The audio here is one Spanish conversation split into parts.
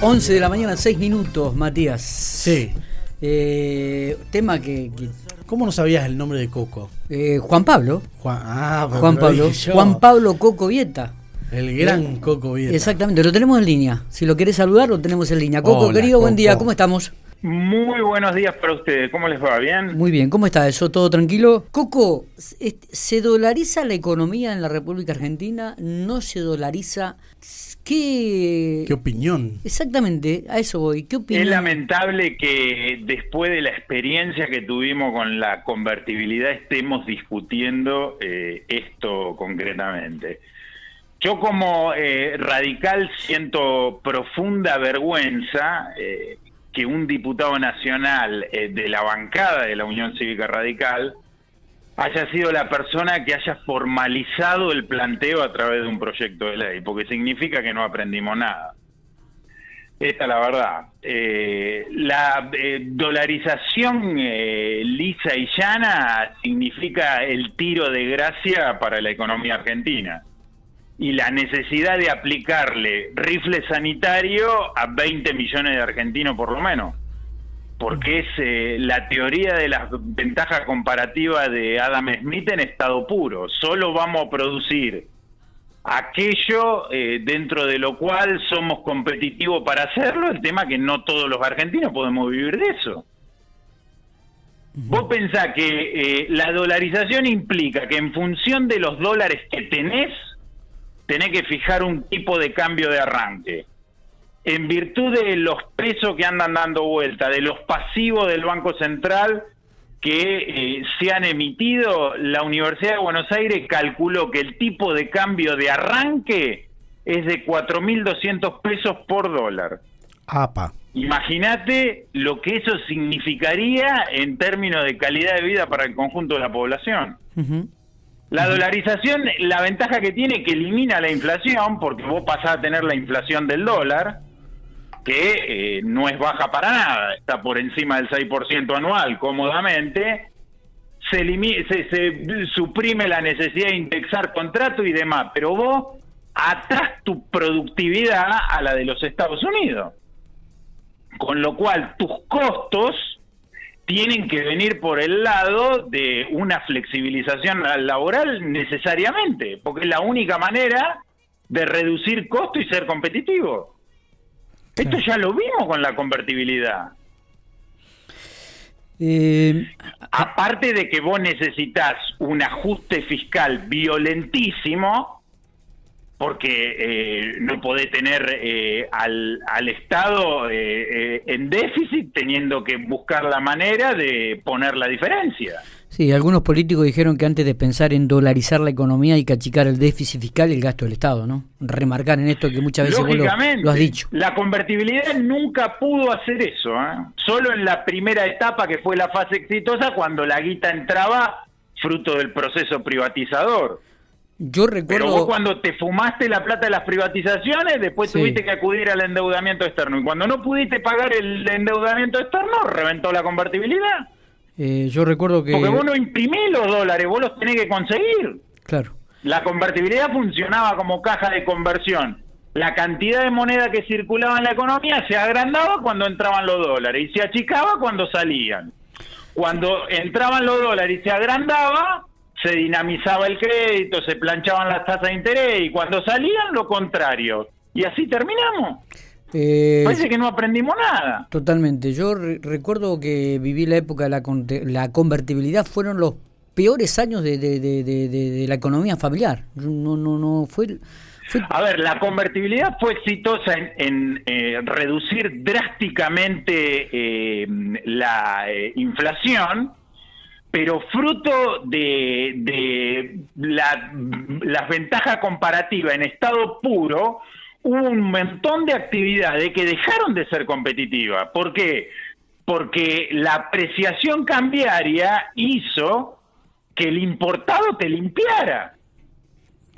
11 de la mañana, 6 minutos, Matías. Sí. Eh, tema que, que- ¿Cómo no sabías el nombre de Coco? eh, Juan Pablo. Juan, ah, Juan Pablo. yo. Juan Pablo Coco Vieta. El gran Coco Vieta. Exactamente, lo tenemos en línea. Si lo querés saludar, lo tenemos en línea. Coco, Hola, querido, buen día. ¿Cómo estamos? Muy buenos días para ustedes. ¿Cómo les va? ¿Bien? Muy bien, ¿cómo está eso? ¿Todo tranquilo? Coco, ¿se dolariza la economía en la República Argentina? ¿No se dolariza? ¿Qué...? ¿Qué opinión? Exactamente, a eso voy. ¿Qué Es opinas? lamentable que después de la experiencia que tuvimos con la convertibilidad estemos discutiendo eh, esto concretamente. Yo como eh, radical siento profunda vergüenza eh, que un diputado nacional eh, de la bancada de la Unión Cívica Radical haya sido la persona que haya formalizado el planteo a través de un proyecto de ley, porque significa que no aprendimos nada. Esta es la verdad. Eh, la eh, dolarización eh, lisa y llana significa el tiro de gracia para la economía argentina y la necesidad de aplicarle rifle sanitario a 20 millones de argentinos por lo menos. Porque es eh, la teoría de las ventajas comparativas de Adam Smith en estado puro. Solo vamos a producir aquello eh, dentro de lo cual somos competitivos para hacerlo, el tema que no todos los argentinos podemos vivir de eso. Vos pensás que eh, la dolarización implica que en función de los dólares que tenés, tenés que fijar un tipo de cambio de arranque. En virtud de los pesos que andan dando vuelta, de los pasivos del Banco Central que eh, se han emitido, la Universidad de Buenos Aires calculó que el tipo de cambio de arranque es de 4.200 pesos por dólar. APA. Imagínate lo que eso significaría en términos de calidad de vida para el conjunto de la población. Ujú. La dolarización, la ventaja que tiene es que elimina la inflación, porque vos pasás a tener la inflación del dólar, que eh, no es baja para nada, está por encima del 6% anual cómodamente, se, se, se suprime la necesidad de indexar contrato y demás, pero vos atás tu productividad a la de los Estados Unidos. Con lo cual tus costos tienen que venir por el lado de una flexibilización laboral necesariamente, porque es la única manera de reducir costo y ser competitivo. Esto ya lo vimos con la convertibilidad. Eh, Aparte de que vos necesitas un ajuste fiscal violentísimo, porque eh, no podés tener eh, al, al Estado eh, eh, en déficit teniendo que buscar la manera de poner la diferencia. sí, algunos políticos dijeron que antes de pensar en dolarizar la economía hay que achicar el déficit fiscal y el gasto del Estado, ¿no? Remarcar en esto que muchas veces vos lo, lo has dicho. la convertibilidad nunca pudo hacer eso. ¿eh? Solo en la primera etapa, que fue la fase exitosa, cuando la guita entraba fruto del proceso privatizador. Yo Pero recuerdo... vos cuando te fumaste la plata de las privatizaciones, después Sí. tuviste que acudir al endeudamiento externo. Y cuando no pudiste pagar el endeudamiento externo, reventó la convertibilidad. eh, yo recuerdo que... Porque vos no imprimís los dólares, vos los tenés que conseguir. Claro. La convertibilidad funcionaba como caja de conversión. La cantidad de moneda que circulaba en la economía se agrandaba cuando entraban los dólares y se achicaba cuando salían. Cuando entraban los dólares y se agrandaba, se dinamizaba el crédito, se planchaban las tasas de interés y cuando salían lo contrario. Y así terminamos. Eh, Parece que no aprendimos nada. Totalmente. Yo re- recuerdo que viví la época de la, conte- la convertibilidad, fueron los peores años de, de- de- de- de- de la economía familiar. No, no, no, fue... fue A ver, la convertibilidad fue exitosa en, en, eh, reducir drásticamente eh, la eh, inflación, pero fruto de, de la, las ventajas comparativas en estado puro, hubo un montón de actividades que dejaron de ser competitivas. ¿Por qué? Porque la apreciación cambiaria hizo que el importado te limpiara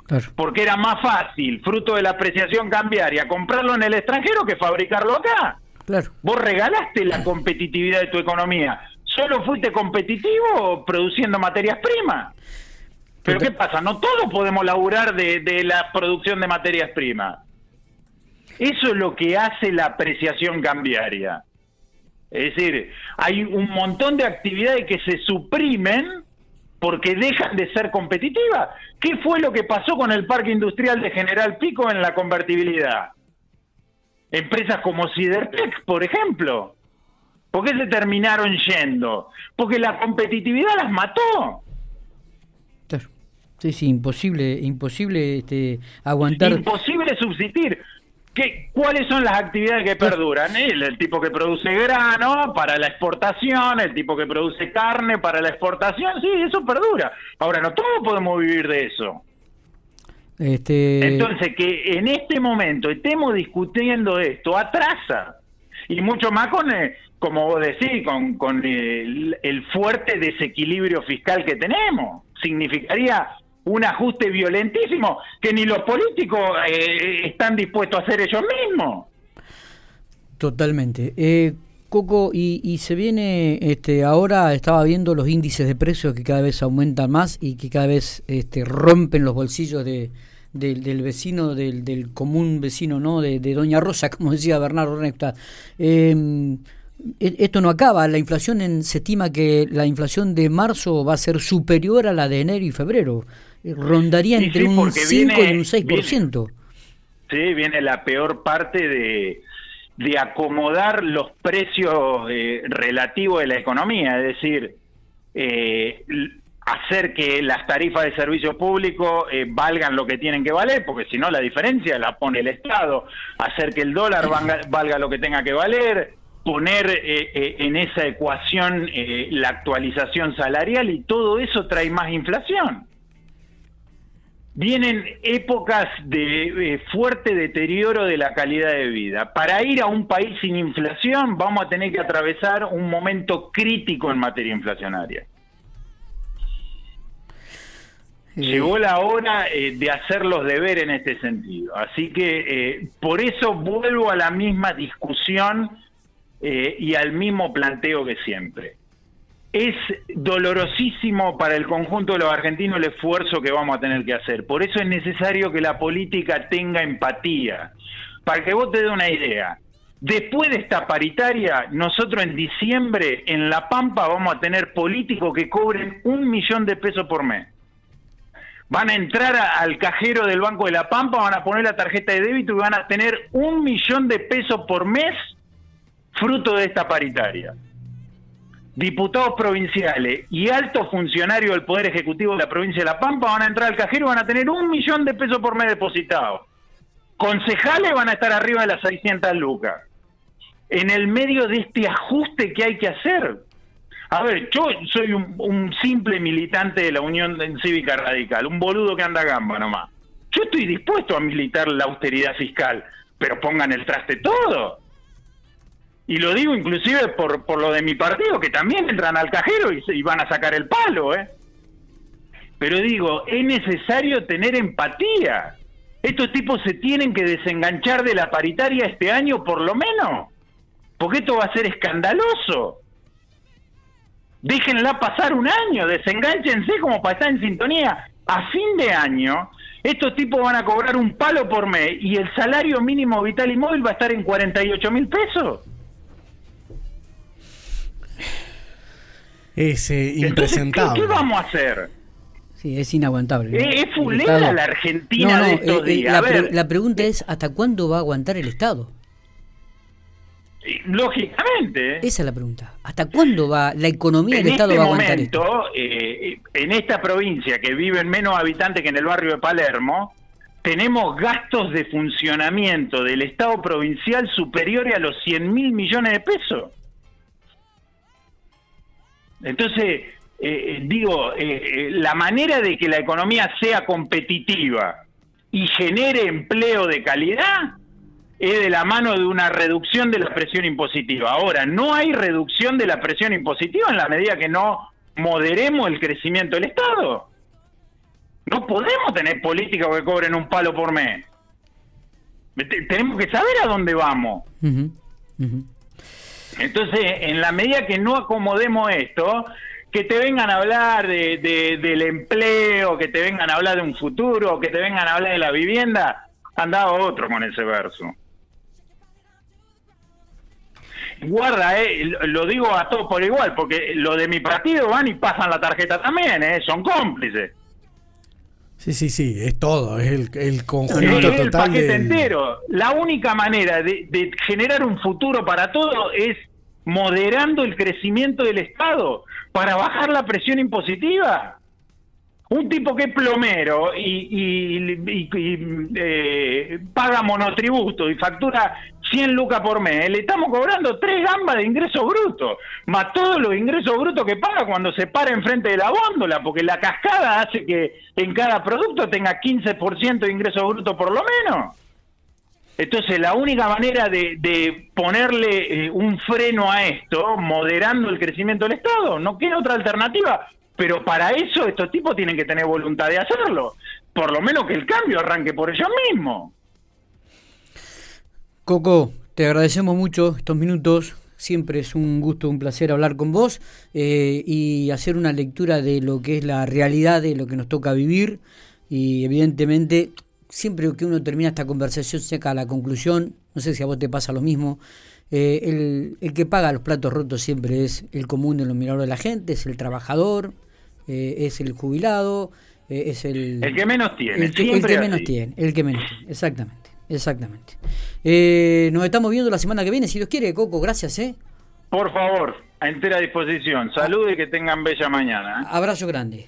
claro. porque era más fácil, fruto de la apreciación cambiaria, comprarlo en el extranjero que fabricarlo acá. Claro. Vos regalaste la competitividad de tu economía. ¿Solo fuiste competitivo produciendo materias primas? ¿Pero qué pasa? No todos podemos laburar de, la producción de materias primas. Eso es lo que hace la apreciación cambiaria. Es decir, hay un montón de actividades que se suprimen porque dejan de ser competitivas. ¿Qué fue lo que pasó con el parque industrial de General Pico en la convertibilidad? Empresas como Cidertec, por ejemplo. ¿Por qué se terminaron yendo? Porque la competitividad las mató. Sí, sí, imposible, imposible este, aguantar. Imposible subsistir. ¿Qué, ¿Cuáles son las actividades que perduran? El, tipo que produce grano para la exportación, el tipo que produce carne para la exportación, sí, eso perdura. Ahora, no todos podemos vivir de eso. Este... Entonces, que en este momento estemos discutiendo esto atrasa. Y mucho más con, eh, como vos decís, con, con el, el fuerte desequilibrio fiscal que tenemos. Significaría un ajuste violentísimo que ni los políticos eh, están dispuestos a hacer ellos mismos. Totalmente. Eh, Coco, y, se viene, este, ahora estaba viendo los índices de precios que cada vez aumentan más y que cada vez este, rompen los bolsillos de, del vecino, del, del, común vecino, ¿no? De, Doña Rosa, como decía Bernardo Recta. Em, e, esto no acaba, la inflación en, se estima que la inflación de marzo va a ser superior a la de enero y febrero rondaría entre un 5 y un 6%. sí, viene la peor parte de, de acomodar los precios eh, relativos de la economía, es decir, eh, hacer que las tarifas de servicio público eh, valgan lo que tienen que valer, porque si no la diferencia la pone el Estado, hacer que el dólar valga, lo que tenga que valer, poner en esa ecuación la actualización salarial y todo eso trae más inflación vienen épocas de eh, fuerte deterioro de la calidad de vida. Para ir a un país sin inflación vamos a tener que atravesar un momento crítico en materia inflacionaria. Llegó la hora eh, de hacer los deberes en este sentido. Así que eh, por eso vuelvo a la misma discusión y al mismo planteo que siempre es dolorosísimo para el conjunto de los argentinos el esfuerzo que vamos a tener que hacer. Por eso es necesario que la política tenga empatía. Para que vos te dé una idea, después de esta paritaria, nosotros en diciembre en La Pampa vamos a tener políticos que cobren un millón de pesos por mes. Van a entrar al cajero del Banco de La Pampa, van a poner la tarjeta de débito y van a tener un millón de pesos por mes fruto de esta paritaria diputados provinciales y altos funcionarios del Poder Ejecutivo de la provincia de La Pampa van a entrar al cajero y van a tener un millón de pesos por mes depositados. Concejales van a estar arriba de las 600 lucas. En el medio de este ajuste que hay que hacer. A ver, yo soy un, simple militante de la Unión Cívica Radical, un boludo que anda a gamba nomás. Yo estoy dispuesto a militar la austeridad fiscal, pero pongan el traste todo y lo digo inclusive por, por lo de mi partido, que también entran al cajero y, van a sacar el palo, ¿eh? Pero digo, es necesario tener empatía. Estos tipos se tienen que desenganchar de la paritaria este año por lo menos, porque esto va a ser escandaloso. Déjenla pasar un año, desenganchense como para estar en sintonía. A fin de año, estos tipos van a cobrar un palo por mes y el salario mínimo vital y móvil va a estar en 48 mil pesos. es eh, impresentable. ¿qué, vamos a hacer? Sí, es inaguantable. Es, fulera la Argentina de estos eh, días. La, pregunta es, ¿hasta cuándo va a aguantar el Estado? Lógicamente. Esa es la pregunta. ¿Hasta cuándo va la economía del Estado este va a aguantar momento, eh, en esta provincia que viven menos habitantes que en el barrio de Palermo, tenemos gastos de funcionamiento del Estado provincial superiores a los 100 mil millones de pesos. Entonces, eh, eh, digo, eh, la manera de que la economía sea competitiva y genere empleo de calidad es de la mano de una reducción de la presión impositiva. Ahora, no hay reducción de la presión impositiva en la medida que no moderemos el crecimiento del Estado. No podemos tener políticas que cobren un palo por mes. Tenemos que saber a dónde vamos. Entonces, en la medida que no acomodemos esto, que te vengan a hablar de, del empleo, que te vengan a hablar de un futuro, que te vengan a hablar de la vivienda, andaba otro con ese verso. Guarda, eh, lo digo a todos por igual, porque lo de mi partido van y pasan la tarjeta también, eh, son cómplices. Sí, sí, sí, es todo, es el, el conjunto el paquete entero. La única manera de, de generar un futuro para todo es moderando el crecimiento del Estado para bajar la presión impositiva. Un tipo que es plomero y, eh, paga monotributo y factura 100 lucas por mes, le estamos cobrando tres gambas de ingresos brutos, más todos los ingresos brutos que paga cuando se para enfrente de la góndola, porque la cascada hace que en cada producto tenga 15% de ingresos brutos por lo menos. Entonces, la única manera de, ponerle eh, un freno a esto, moderando el crecimiento del Estado, no queda otra alternativa. Pero para eso estos tipos tienen que tener voluntad de hacerlo. Por lo menos que el cambio arranque por ellos mismos. Coco, te agradecemos mucho estos minutos. Siempre es un gusto, un placer hablar con vos eh, y hacer una lectura de lo que es la realidad de lo que nos toca vivir. Y evidentemente siempre que uno termina esta conversación saca la conclusión, no sé si a vos te pasa lo mismo, eh, el, el, que paga los platos rotos siempre es el común de los miradores de la gente, es el trabajador, eh, es el jubilado, eh, es el... El que menos tiene. El que, menos tiene, el que menos tiene, exactamente, exactamente. nos estamos viendo la semana que viene, si Dios quiere, Coco, gracias, ¿eh? Por favor, a entera disposición. Salud y que tengan bella mañana. Abrazo grande.